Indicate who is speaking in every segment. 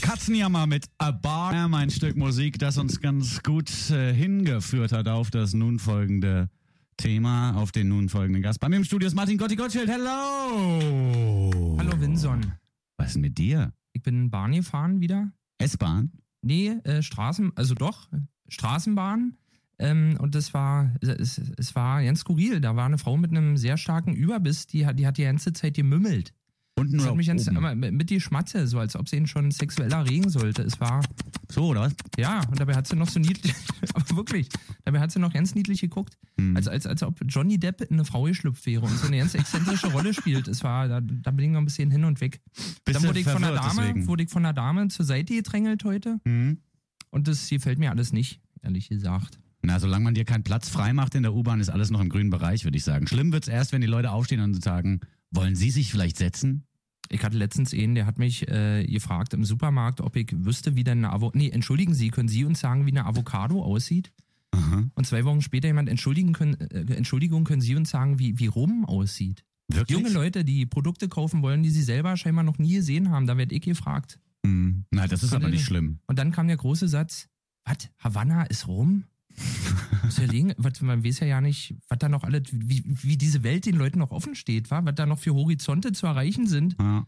Speaker 1: Katzenjammer mit A Bar, mein Stück Musik, das uns ganz gut äh, hingeführt hat auf das nun folgende Thema, auf den nun folgenden Gast. Bei mir im Studio ist Martin Gotti Gottschild. Hello!
Speaker 2: Hallo Winson.
Speaker 1: Was ist denn mit dir?
Speaker 2: Ich bin Bahn gefahren wieder.
Speaker 1: S-Bahn?
Speaker 2: Nee, äh, Straßen, also doch, Straßenbahn. Ähm, und das war, es, es war ganz skurril. Da war eine Frau mit einem sehr starken Überbiss, die hat die, hat die ganze Zeit gemümmelt.
Speaker 1: Unten
Speaker 2: Das hat mich ganz, aber mit die Schmatze, so als ob sie ihn schon sexuell erregen sollte. Es war,
Speaker 1: So, oder was?
Speaker 2: ja, und dabei hat sie noch so niedlich, aber wirklich, dabei hat sie noch ganz niedlich geguckt.
Speaker 1: Hm.
Speaker 2: Als, als, als ob Johnny Depp in eine Frau geschlüpft wäre und so eine ganz exzentrische Rolle spielt. Es war, da, da bin ich noch ein bisschen hin und weg.
Speaker 1: Bist
Speaker 2: Dann wurde ich von der Dame,
Speaker 1: deswegen?
Speaker 2: wurde ich von der Dame zur Seite gedrängelt heute.
Speaker 1: Hm?
Speaker 2: Und das gefällt mir alles nicht, ehrlich gesagt.
Speaker 1: Na, solange man dir keinen Platz frei macht in der U-Bahn, ist alles noch im grünen Bereich, würde ich sagen. Schlimm wird's erst, wenn die Leute aufstehen und sagen, wollen Sie sich vielleicht setzen?
Speaker 2: Ich hatte letztens einen, der hat mich äh, gefragt im Supermarkt, ob ich wüsste, wie denn eine Avocado. Nee, entschuldigen Sie, können Sie uns sagen, wie eine Avocado aussieht?
Speaker 1: Aha.
Speaker 2: Und zwei Wochen später jemand, entschuldigen können, äh, Entschuldigung, können Sie uns sagen, wie, wie Rum aussieht?
Speaker 1: Wirklich?
Speaker 2: Junge Leute, die Produkte kaufen wollen, die sie selber scheinbar noch nie gesehen haben, da werd ich gefragt.
Speaker 1: Hm. Na, das ist aber
Speaker 2: ich
Speaker 1: nicht
Speaker 2: nicht.
Speaker 1: schlimm.
Speaker 2: Und dann kam der große Satz, was, Havanna ist Rum? Muss ja liegen, was, man weiß ja ja nicht, was da noch alles, wie, wie diese Welt den Leuten noch offen steht, wa? was da noch für Horizonte zu erreichen sind.
Speaker 1: Ja.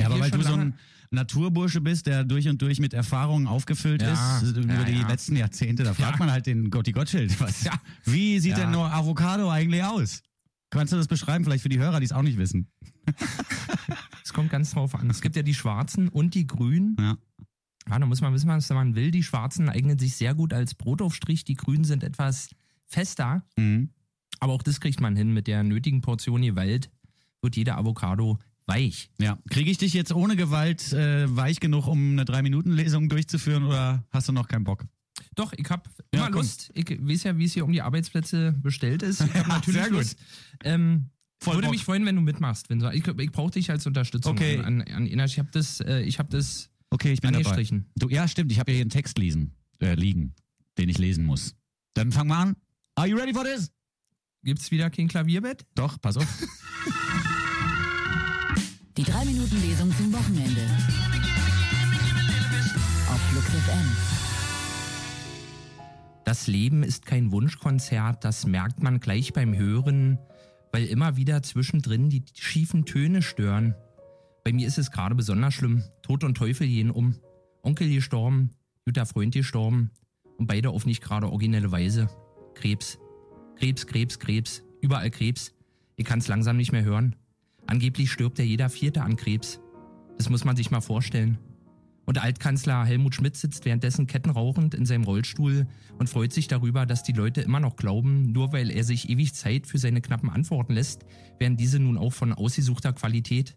Speaker 1: Ja, aber weil du so ein Naturbursche bist, der durch und durch mit Erfahrungen aufgefüllt
Speaker 2: Ja,
Speaker 1: ist, über
Speaker 2: ja,
Speaker 1: die
Speaker 2: ja.
Speaker 1: letzten Jahrzehnte, da fragt
Speaker 2: Ja.
Speaker 1: man halt den Gotti Gottschild, was,
Speaker 2: Ja.
Speaker 1: wie sieht
Speaker 2: Ja.
Speaker 1: denn nur Avocado eigentlich aus? Kannst du das beschreiben, vielleicht für die Hörer, die es auch nicht wissen?
Speaker 2: Es kommt ganz drauf an. Es gibt ja die schwarzen und die grünen.
Speaker 1: Ja.
Speaker 2: Ja, da muss man wissen, was man will. Die schwarzen eignen sich sehr gut als Brotaufstrich, die grünen sind etwas fester.
Speaker 1: Mhm.
Speaker 2: Aber auch das kriegt man hin. Mit der nötigen Portion Gewalt wird jede Avocado weich.
Speaker 1: Ja. Kriege ich dich jetzt ohne Gewalt äh, weich genug, um eine Drei-Minuten-Lesung durchzuführen oder hast du noch keinen Bock?
Speaker 2: Doch, ich habe
Speaker 1: Ja,
Speaker 2: immer
Speaker 1: komm.
Speaker 2: Lust. Ich weiß ja, wie es hier um die Arbeitsplätze bestellt ist. Ich habe natürlich
Speaker 1: sehr gut.
Speaker 2: Lust. Ähm,
Speaker 1: Voll
Speaker 2: würde
Speaker 1: Bock.
Speaker 2: mich freuen, wenn du mitmachst. Wenn du, ich ich brauche dich als Unterstützung.
Speaker 1: Okay.
Speaker 2: An, an, an, ich habe das, äh, ich habe das
Speaker 1: Okay, ich bin dabei. Du, ja, stimmt, ich habe ja hier einen Text lesen, äh, liegen, den ich lesen muss. Dann fangen wir an. Are you ready for this?
Speaker 2: Gibt's wieder kein Klavierbett?
Speaker 1: Doch, pass auf.
Speaker 3: Die 3-Minuten-Lesung zum Wochenende. Auf Flux FM.
Speaker 2: Das Leben ist kein Wunschkonzert, das merkt man gleich beim Hören, weil immer wieder zwischendrin die schiefen Töne stören. Bei mir ist es gerade besonders schlimm. Tod und Teufel gehen um. Onkel gestorben, guter Freund gestorben und beide auf nicht gerade originelle Weise. Krebs. Krebs, Krebs, Krebs. Überall Krebs. Ich kann's langsam nicht mehr hören. Angeblich stirbt ja jeder Vierte an Krebs. Das muss man sich mal vorstellen. Und Altkanzler Helmut Schmidt sitzt währenddessen kettenrauchend in seinem Rollstuhl und freut sich darüber, dass die Leute immer noch glauben, nur weil er sich ewig Zeit für seine knappen Antworten lässt, wären diese nun auch von ausgesuchter Qualität.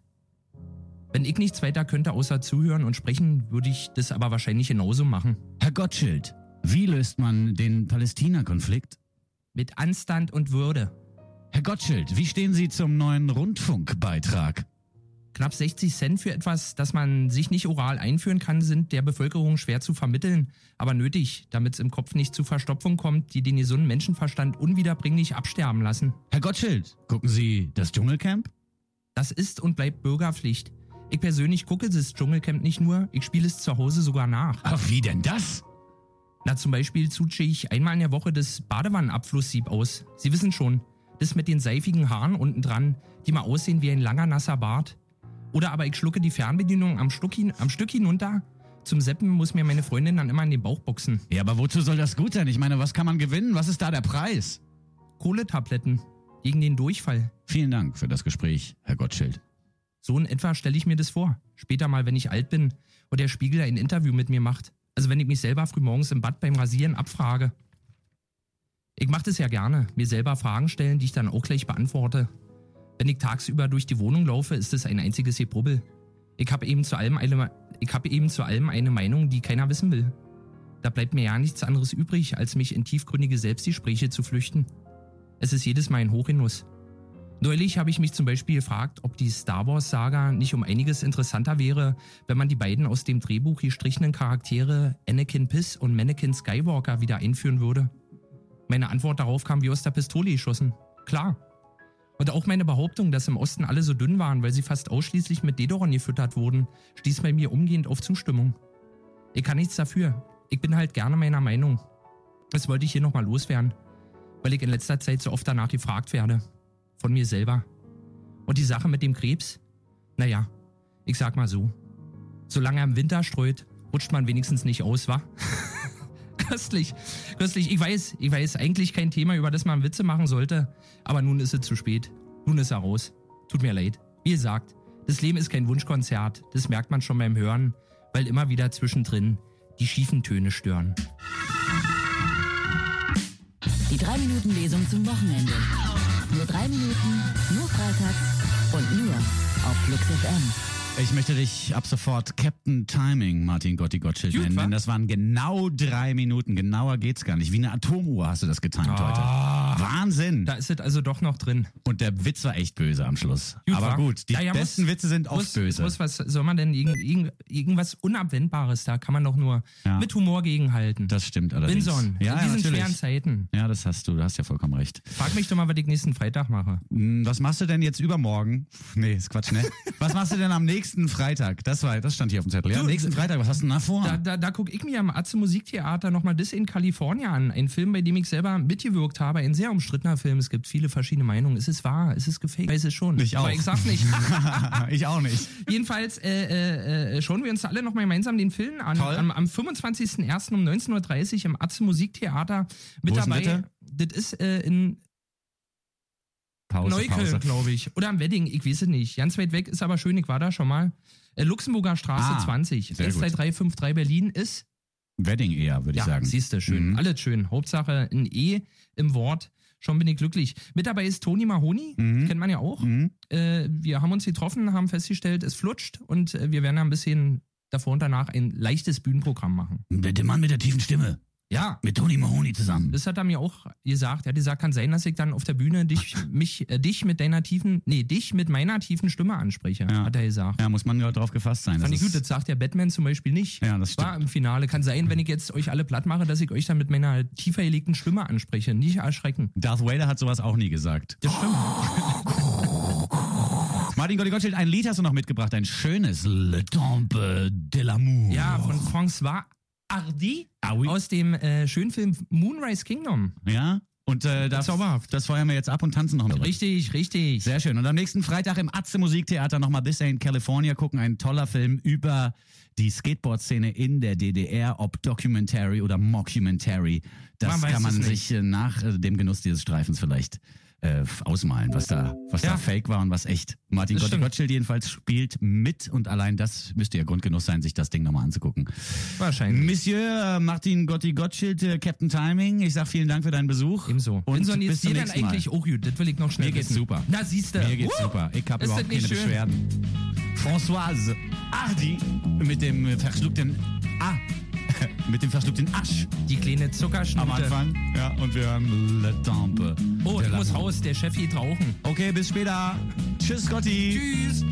Speaker 2: Wenn ich nichts weiter könnte außer zuhören und sprechen, würde ich das aber wahrscheinlich genauso machen.
Speaker 1: Herr Gottschild, wie löst man den Palästina-Konflikt?
Speaker 2: Mit Anstand und Würde.
Speaker 1: Herr Gottschild, wie stehen Sie zum neuen Rundfunkbeitrag?
Speaker 2: Knapp 60 Cent für etwas, das man sich nicht oral einführen kann, sind der Bevölkerung schwer zu vermitteln, aber nötig, damit es im Kopf nicht zu Verstopfung kommt, die den gesunden Menschenverstand unwiederbringlich absterben lassen.
Speaker 1: Herr Gottschild, gucken Sie das Dschungelcamp?
Speaker 2: Das ist und bleibt Bürgerpflicht. Ich persönlich gucke das Dschungelcamp nicht nur, ich spiele es zu Hause sogar nach.
Speaker 1: Ach, wie denn das?
Speaker 2: Na, zum Beispiel zutsche ich einmal in der Woche das Badewannenabflusssieb aus. Sie wissen schon, das mit den seifigen Haaren unten dran, die mal aussehen wie ein langer nasser Bart. Oder aber ich schlucke die Fernbedienung am Stück, hin, am Stück hinunter. Zum Seppen muss mir meine Freundin dann immer in den Bauch boxen.
Speaker 1: Ja, aber wozu soll das gut sein? Ich meine, was kann man gewinnen? Was ist da der Preis?
Speaker 2: Kohletabletten gegen den Durchfall.
Speaker 1: Vielen Dank für das Gespräch, Herr Gottschild.
Speaker 2: So in etwa stelle ich mir das vor. Später mal, wenn ich alt bin und der Spiegel ein Interview mit mir macht. Also wenn ich mich selber frühmorgens im Bad beim Rasieren abfrage. Ich mache das ja gerne, mir selber Fragen stellen, die ich dann auch gleich beantworte. Wenn ich tagsüber durch die Wohnung laufe, ist es ein einziges Gebrubbel. Ich habe eben, zu allem eine- hab eben zu allem eine Meinung, die keiner wissen will. Da bleibt mir ja nichts anderes übrig, als mich in tiefgründige Selbstgespräche zu flüchten. Es ist jedes Mal ein Hochgenuss. Neulich habe ich mich zum Beispiel gefragt, ob die Star Wars-Saga nicht um einiges interessanter wäre, wenn man die beiden aus dem Drehbuch gestrichenen Charaktere Anakin Piss und Mannequin Skywalker wieder einführen würde. Meine Antwort darauf kam wie aus der Pistole geschossen. Klar. Und auch meine Behauptung, dass im Osten alle so dünn waren, weil sie fast ausschließlich mit Dedoron gefüttert wurden, stieß bei mir umgehend auf Zustimmung. Ich kann nichts dafür. Ich bin halt gerne meiner Meinung. Das wollte ich hier nochmal loswerden, weil ich in letzter Zeit so oft danach gefragt werde. Von mir selber. Und die Sache mit dem Krebs? Naja, ich sag mal so. Solange er im Winter streut, rutscht man wenigstens nicht aus, wa? köstlich, köstlich. Ich weiß, ich weiß, eigentlich kein Thema, über das man Witze machen sollte. Aber nun ist es zu spät. Nun ist er raus. Tut mir leid. Wie gesagt, das Leben ist kein Wunschkonzert. Das merkt man schon beim Hören, weil immer wieder zwischendrin die schiefen Töne stören.
Speaker 3: Die 3-Minuten-Lesung zum Wochenende. Nur drei Minuten, nur freitags und nur auf Flux FM.
Speaker 1: Ich möchte dich ab sofort Captain Timing, Martin Gotti Gottschild, nennen, denn das waren genau drei Minuten. Genauer geht's gar nicht. Wie eine Atomuhr hast du das getimt heute. Wahnsinn.
Speaker 2: Da ist es also doch noch drin.
Speaker 1: Und der Witz war echt böse am Schluss.
Speaker 2: Gut,
Speaker 1: Aber gut, die
Speaker 2: Ja,
Speaker 1: besten
Speaker 2: muss-
Speaker 1: Witze sind oft
Speaker 2: muss,
Speaker 1: böse.
Speaker 2: Muss, was soll man denn irgend, irgend, irgendwas Unabwendbares? Da kann man doch nur
Speaker 1: Ja.
Speaker 2: mit Humor gegenhalten.
Speaker 1: das stimmt allerdings.
Speaker 2: Winson,
Speaker 1: ja,
Speaker 2: in diesen
Speaker 1: natürlich.
Speaker 2: schweren Zeiten.
Speaker 1: Ja, das hast du, du hast ja vollkommen recht.
Speaker 2: Frag mich doch mal, was ich nächsten Freitag mache.
Speaker 1: Hm, Was machst du denn jetzt übermorgen? Nee, ist Quatsch, ne? Was machst du denn am nächsten Freitag? Das war, das stand hier auf dem Zettel. Ja, am nächsten Freitag, was hast du denn da vor?
Speaker 2: Da, da, da gucke ich mir am Atze Musiktheater nochmal das in Kalifornien an. Ein Film, bei dem ich selber mitgewirkt habe. Ein sehr umstrittener Film. Es gibt viele verschiedene Meinungen. Ist es wahr? Ist es gefaked? Weiß es schon.
Speaker 1: Ich auch.
Speaker 2: Aber ich sag's nicht.
Speaker 1: ich auch nicht.
Speaker 2: Jedenfalls äh, äh, äh, schauen wir uns alle nochmal gemeinsam den Film an.
Speaker 1: Toll.
Speaker 2: Am, am 25.01. um 19.30 Uhr im Atze Musiktheater. Mit
Speaker 1: Wo ist
Speaker 2: dabei. Das ist äh, in
Speaker 1: Pause,
Speaker 2: Neukölln, glaube ich. Oder am Wedding, ich weiß es nicht. Ganz weit weg ist aber schön, ich war da schon mal. Äh, Luxemburger Straße
Speaker 1: Ah,
Speaker 2: 20.
Speaker 1: sehr gut.
Speaker 2: 12353 Berlin ist.
Speaker 1: Wedding eher, würde ich
Speaker 2: Ja,
Speaker 1: sagen.
Speaker 2: siehst du, schön.
Speaker 1: Mhm.
Speaker 2: Alles schön. Hauptsache ein E im Wort. Schon bin ich glücklich. Mit dabei ist Toni Mahoni,
Speaker 1: Mhm.
Speaker 2: kennt man ja auch.
Speaker 1: Mhm.
Speaker 2: Äh, wir haben uns getroffen, haben festgestellt, es flutscht und äh, wir werden ein bisschen davor und danach ein leichtes Bühnenprogramm machen.
Speaker 1: Der Mann mit der tiefen Stimme.
Speaker 2: Ja,
Speaker 1: Mit Tony Mahoney zusammen.
Speaker 2: das hat er mir auch gesagt. Er hat gesagt, kann sein, dass ich dann auf der Bühne dich, mich, äh, dich mit deiner tiefen, nee, dich mit meiner tiefen Stimme anspreche,
Speaker 1: Ja.
Speaker 2: hat er gesagt.
Speaker 1: Ja, muss man ja drauf gefasst sein.
Speaker 2: Fand
Speaker 1: Das
Speaker 2: ich gut, das sagt der Batman zum Beispiel nicht.
Speaker 1: Ja, das
Speaker 2: War
Speaker 1: stimmt.
Speaker 2: im Finale. Kann sein, wenn ich jetzt euch alle platt mache, dass ich euch dann mit meiner tiefer gelegten Stimme anspreche. Nicht erschrecken.
Speaker 1: Darth Vader hat sowas auch nie gesagt.
Speaker 2: Das stimmt.
Speaker 1: Martin Gotti Gottschild, ein Lied hast du noch mitgebracht. Ein schönes Le Temple de l'amour.
Speaker 2: Ja, von François Hardy
Speaker 1: Ah, oui.
Speaker 2: aus dem äh, schönen Film Moonrise Kingdom.
Speaker 1: Ja? Und äh, das,
Speaker 2: Zauberhaft.
Speaker 1: das feuern wir jetzt ab und tanzen noch mit.
Speaker 2: Richtig, richtig.
Speaker 1: Sehr schön. Und am nächsten Freitag im Atze Musiktheater nochmal This Ain't California gucken. Ein toller Film über die Skateboard-Szene in der DDR, ob Documentary oder Mockumentary. Das
Speaker 2: Man
Speaker 1: kann man sich äh, nach äh, dem Genuss dieses Streifens vielleicht äh, ausmalen, was da, was
Speaker 2: Ja.
Speaker 1: da fake war und was echt. Martin
Speaker 2: stimmt.
Speaker 1: Gottschild jedenfalls spielt mit und allein das müsste ja Grundgenuss sein, sich das Ding nochmal anzugucken.
Speaker 2: Wahrscheinlich.
Speaker 1: Monsieur äh, Martin Gotti Gottschild, äh, Captain Timing, ich sag vielen Dank für deinen Besuch.
Speaker 2: Ebenso.
Speaker 1: Und
Speaker 2: Winson,
Speaker 1: bis zum nächsten Mal.
Speaker 2: eigentlich auch gut. Das will ich noch schnell
Speaker 1: Mir geht's
Speaker 2: wissen.
Speaker 1: super.
Speaker 2: Na, siehst du.
Speaker 1: Mir geht's
Speaker 2: Uh,
Speaker 1: super. Ich habe überhaupt keine
Speaker 2: schön?
Speaker 1: Beschwerden. Françoise Hardy mit dem äh, verschluckten A. mit dem verschluckten Asch
Speaker 2: Die kleine Zuckerschnute.
Speaker 1: am Anfang. Ja, und wir hören Le Temple.
Speaker 2: Oh,
Speaker 1: de
Speaker 2: ich muss raus. Der Chef geht rauchen.
Speaker 1: Okay, bis später. Tschüss, Gotti.
Speaker 2: Tschüss.